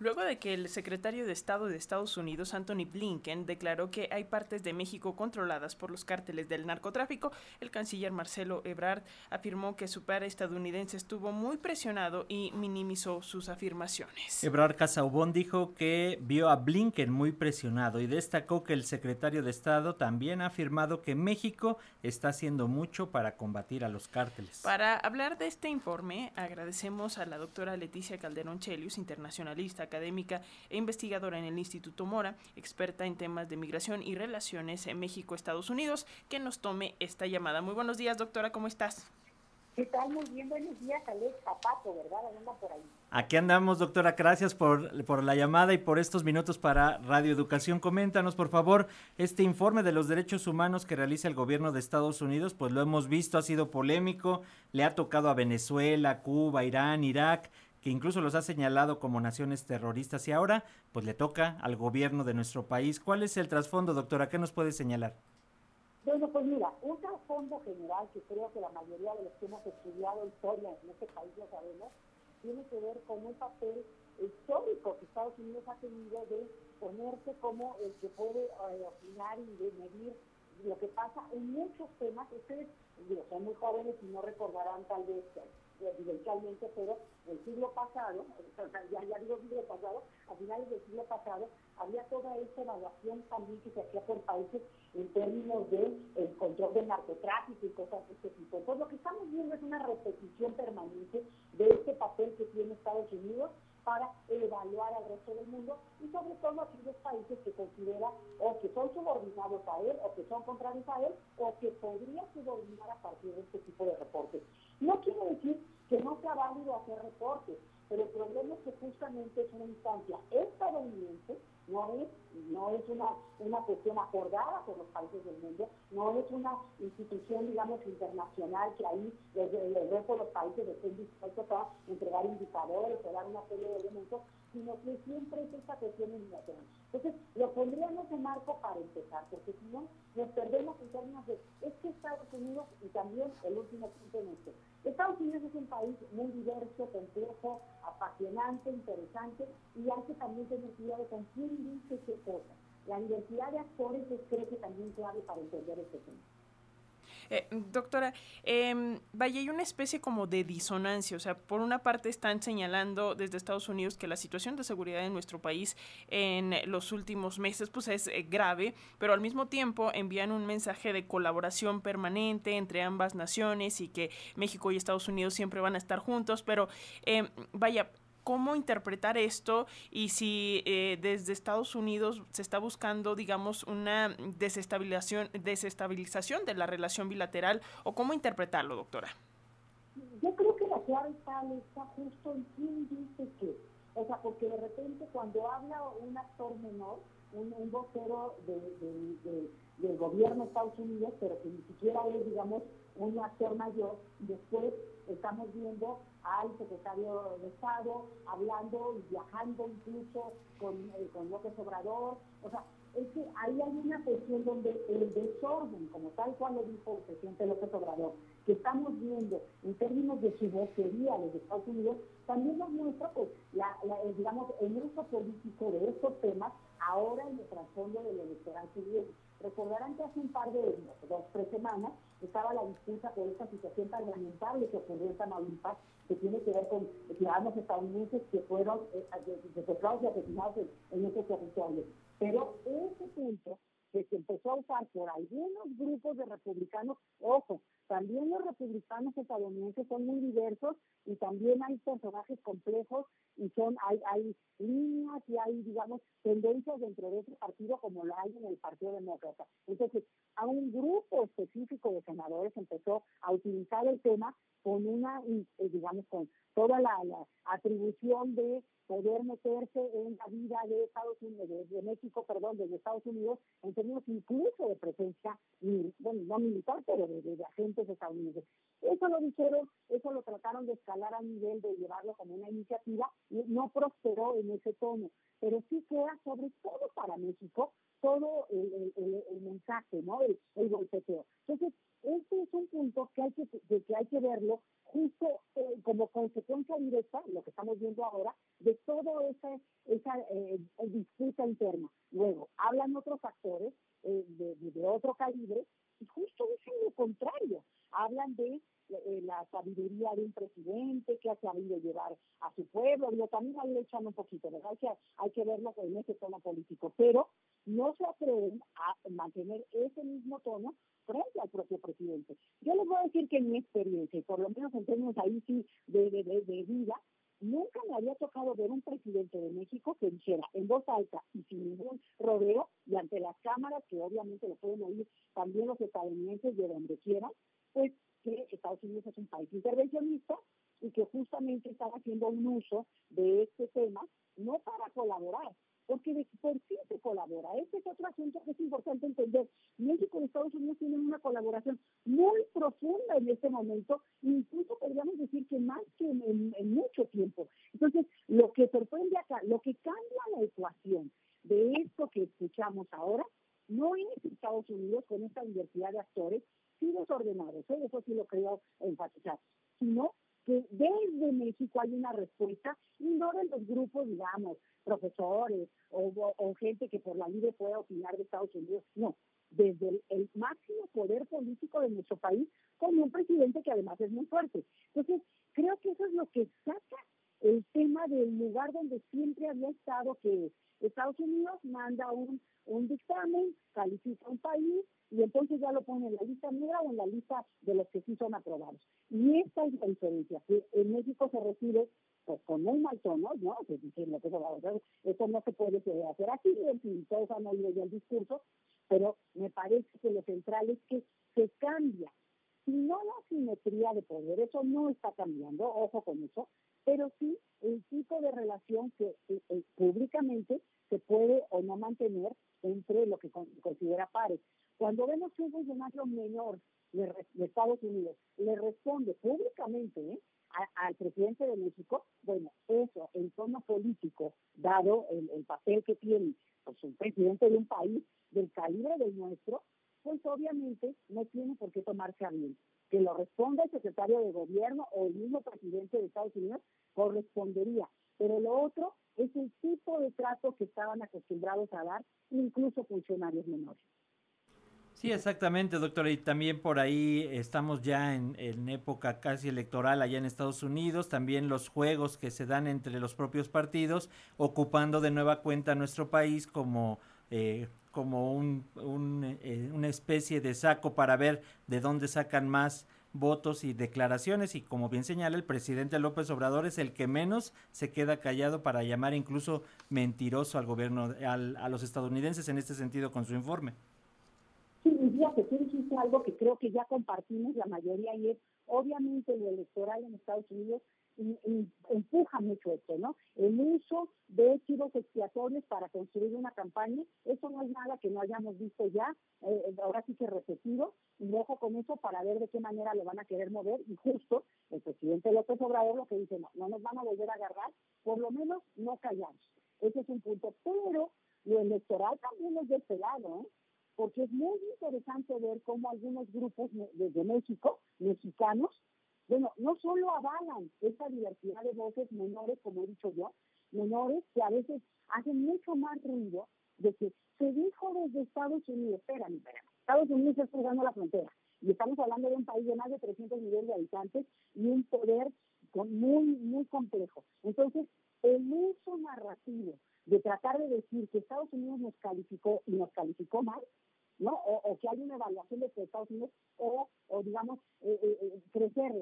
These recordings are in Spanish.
luego de que el secretario de Estado de Estados Unidos, Anthony Blinken, declaró que hay partes de México controladas por los cárteles del narcotráfico, el canciller Marcelo Ebrard afirmó que su par estadounidense estuvo muy presionado y minimizó sus afirmaciones. Ebrard Casaubon dijo que vio a Blinken muy presionado y destacó que el secretario de Estado también ha afirmado que México está haciendo mucho para combatir a los cárteles. Para hablar de este informe, agradecemos a la doctora Leticia Calderón Chelius, internacionalista, académica e investigadora en el Instituto Mora, experta en temas de migración y relaciones en México-Estados Unidos, que nos tome esta llamada. Muy buenos días, doctora, ¿cómo estás? ¿Qué tal? Muy bien, buenos días, Alex Zapato, ¿verdad? Anda por ahí. Aquí andamos, doctora. Gracias por, por la llamada y por estos minutos para Radio Educación. Coméntanos, por favor, este informe de los derechos humanos que realiza el gobierno de Estados Unidos, pues lo hemos visto, ha sido polémico, le ha tocado a Venezuela, Cuba, Irán, Irak, que incluso los ha señalado como naciones terroristas y ahora, pues le toca al gobierno de nuestro país. ¿Cuál es el trasfondo, doctora? ¿Qué nos puede señalar? Bueno, pues mira, un trasfondo general que creo que la mayoría de los que hemos estudiado historia en este país lo sabemos, tiene que ver con un papel histórico que Estados Unidos ha tenido de ponerse como el que puede eh, opinar y de medir lo que pasa en muchos temas. Ustedes digo, son muy jóvenes y no recordarán tal vez evidentemente, pero el siglo pasado, ya, ya digo siglo pasado, a finales del siglo pasado, había toda esta evaluación también que se hacía por países en términos de el control del narcotráfico y cosas de este tipo. Entonces lo que estamos viendo es una repetición permanente de este papel que tiene Estados Unidos para evaluar al resto del mundo y sobre todo aquellos países que considera o que son subordinados a él o que son contrarios a él o que podría subordinar a partir de este tipo de reportes. No quiero decir reportes, pero el problema es que justamente es una instancia estadounidense, no es, no es una, una cuestión acordada por los países del mundo, no es una institución, digamos, internacional que ahí el, resto de los países estén dispuestos a entregar indicadores o dar una serie de elementos, sino que siempre es esta cuestión unilateral. Entonces, lo pondríamos en marco para empezar, porque si no, nos perdemos en términos de, es que Estados Unidos, y también el último punto en Estados Unidos es un país muy diverso, complejo, apasionante, interesante, y hay que también tener cuidado con quién La diversidad de actores es creo que también clave para entender este tema. Eh, doctora, eh, vaya, hay una especie como de disonancia, o sea, por una parte están señalando desde Estados Unidos que la situación de seguridad en nuestro país en los últimos meses pues es eh, grave, pero al mismo tiempo envían un mensaje de colaboración permanente entre ambas naciones y que México y Estados Unidos siempre van a estar juntos, pero em, vaya, cómo interpretar esto y si eh, desde Estados Unidos se está buscando, digamos, una desestabilización, desestabilización de la relación bilateral o cómo interpretarlo, doctora. Yo creo que la clave está, está justo en quién dice qué. O sea, porque de repente cuando habla un actor menor, un, vocero del gobierno de Estados Unidos, pero que ni siquiera es, digamos, un actor mayor, después estamos viendo al secretario de Estado hablando y viajando incluso con, eh, con López Obrador. O sea, es que ahí hay una cuestión donde el desorden, como tal cual lo dijo el presidente López Obrador, que estamos viendo en términos de su vocería de Estados Unidos, también nos muestra, pues, la, digamos, el uso político de estos temas ahora en el trasfondo del electoral civil. Recordarán que hace un par de dos, tres semanas estaba la disputa por esta situación tan lamentable que ocurrió en Tamaulipas, que tiene que ver con ciudadanos estadounidenses que fueron eh, secuestrados y asesinados en, en ese territorio. Pero ese punto que se empezó a usar por algunos grupos de republicanos, ojo, también los republicanos estadounidenses son muy diversos y también hay personajes complejos y son hay, hay líneas y hay, digamos, tendencias dentro de ese partido como lo hay en el Partido Demócrata. Entonces, a un grupo específico de senadores empezó a utilizar el tema con una, eh, digamos, con toda la, atribución de poder meterse en la vida de Estados Unidos, de, México, perdón, de Estados Unidos, en términos incluso de presencia, bueno, no militar, pero de, de, agentes estadounidenses. Eso lo dijeron, eso lo trataron de escalar a nivel de llevarlo como una iniciativa y no prosperó en ese tono, pero sí queda sobre todo para México todo el, mensaje, ¿no? El, el golpeteo. Entonces, este es un punto que hay que, que hay que verlo justo eh, como consecuencia directa, lo que estamos viendo ahora, de toda esa, esa eh, disputa interna. Luego, hablan otros factores eh, de, de, otro calibre y justo dicen lo contrario. Hablan de la sabiduría de un presidente que ha sabido llevar a su pueblo. Yo también ahí le echan un poquito, ¿verdad? Que hay que verlo en ese tono político, pero no se atreven a mantener ese mismo tono frente al propio presidente. Yo les voy a decir que en mi experiencia, y por lo menos en términos ahí sí de, de, de, vida, nunca me había tocado ver un presidente de México que dijera en voz alta y sin ningún rodeo y ante las cámaras, que obviamente lo pueden oír también los estadounidenses de donde quieran, Es un país intervencionista y que justamente están haciendo un uso de este tema no para colaborar, porque de por sí se colabora. Este es otro asunto que es importante entender. México y Estados Unidos tienen una colaboración muy profunda en este momento, incluso podríamos decir que más que en, mucho tiempo. Entonces, lo que sorprende acá, lo que cambia la ecuación de esto que escuchamos ahora, no es Estados Unidos con esta diversidad de actores, sí desordenados, ¿eh? eso sí lo creo enfatizar, sino que desde México hay una respuesta y no de los grupos, digamos, profesores o, gente que por la libre pueda opinar de Estados Unidos, no, desde el, máximo poder político de nuestro país con un presidente que además es muy fuerte. Entonces, creo que eso es lo que saca el tema del lugar donde siempre había estado, que Estados Unidos manda un, un dictamen, califica un país y entonces ya lo pone en la lista negra o en la lista de los que sí son aprobados. Y esta es la diferencia, que en México se recibe pues con muy mal tono, ¿no? Que diciendo que eso, no se puede hacer aquí, en fin, todos han oído ya el discurso, pero me parece que lo central es que se cambia. Si no la simetría de poder, eso no está cambiando, ojo con eso, pero sí el tipo de relación que eh, eh, públicamente se puede o no mantener entre lo que considera pares. Cuando vemos que un funcionario menor de, Estados Unidos le responde públicamente ¿eh? al presidente de México, bueno, eso en tono político, dado el, papel que tiene pues, un presidente de un país calibre del nuestro, pues obviamente no tiene por qué tomarse a bien. Que lo responda el secretario de gobierno o el mismo presidente de Estados Unidos, correspondería. Pero lo otro es el tipo de trato que estaban acostumbrados a dar incluso funcionarios menores. Sí, exactamente, doctora. Y también por ahí estamos ya en, época casi electoral allá en Estados Unidos. También los juegos que se dan entre los propios partidos, ocupando de nueva cuenta nuestro país como, eh, como un, eh, una especie de saco para ver de dónde sacan más votos y declaraciones. Y como bien señala, el presidente López Obrador es el que menos se queda callado para llamar incluso mentiroso al gobierno, al, a los estadounidenses en este sentido con su informe. Sí, que tú dijiste algo que creo que ya compartimos la mayoría y es, obviamente, lo electoral en Estados Unidos empuja mucho esto, ¿no? El uso de chivos expiatorios para construir una campaña, eso no es nada que no hayamos visto ya, eh, ahora sí que repetido, y ojo con eso para ver de qué manera lo van a querer mover, y justo el presidente López Obrador lo que dice, no, no nos van a volver a agarrar, por lo menos no callamos. Ese es un punto, pero lo electoral también es de este lado, ¿eh? porque es muy interesante ver cómo algunos grupos desde México, mexicanos, bueno, no solo avalan esta diversidad de voces menores, como he dicho yo, menores que a veces hacen mucho más ruido de que se dijo desde Estados Unidos, espérame, espérame, Estados Unidos está cruzando la frontera y estamos hablando de un país de más de 300 millones de habitantes y un poder muy, muy complejo. Entonces, el uso narrativo de tratar de decir que Estados Unidos nos calificó y nos calificó mal, ¿no? O, que hay una evaluación de Estados Unidos, o, o digamos, eh,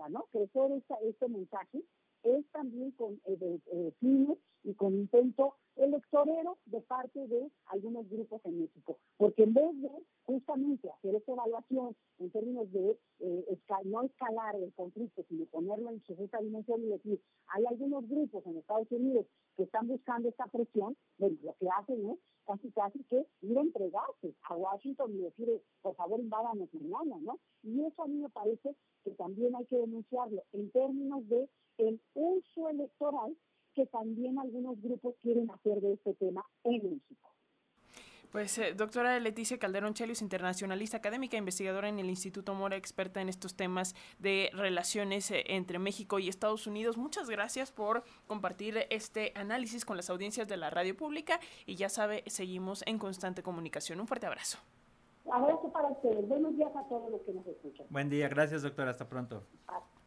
eh, eh, ¿no? Crecer esta, este mensaje es también con eh, fines y con intento electorero de parte de algunos grupos en México. Porque en vez de justamente hacer esta evaluación en términos de no escalar el conflicto, sino ponerlo en su justa dimensión y decir, hay algunos grupos en Estados Unidos que están buscando esta presión, bueno, lo que hacen es casi casi que ir a entregarse a Washington y decir, por favor, invádanos mañana, ¿no? Y eso a mí me parece que también hay que denunciarlo en términos de el uso electoral que también algunos grupos quieren hacer de este tema en México. Pues, eh, doctora Leticia Calderón Chelios, internacionalista académica, investigadora en el Instituto Mora, experta en estos temas de relaciones eh, entre México y Estados Unidos. Muchas gracias por compartir este análisis con las audiencias de la radio pública y ya sabe, seguimos en constante comunicación. Un fuerte abrazo. Abrazo para ustedes. Buenos días a todos los que nos escuchan. Buen día, gracias doctora, hasta pronto. Hasta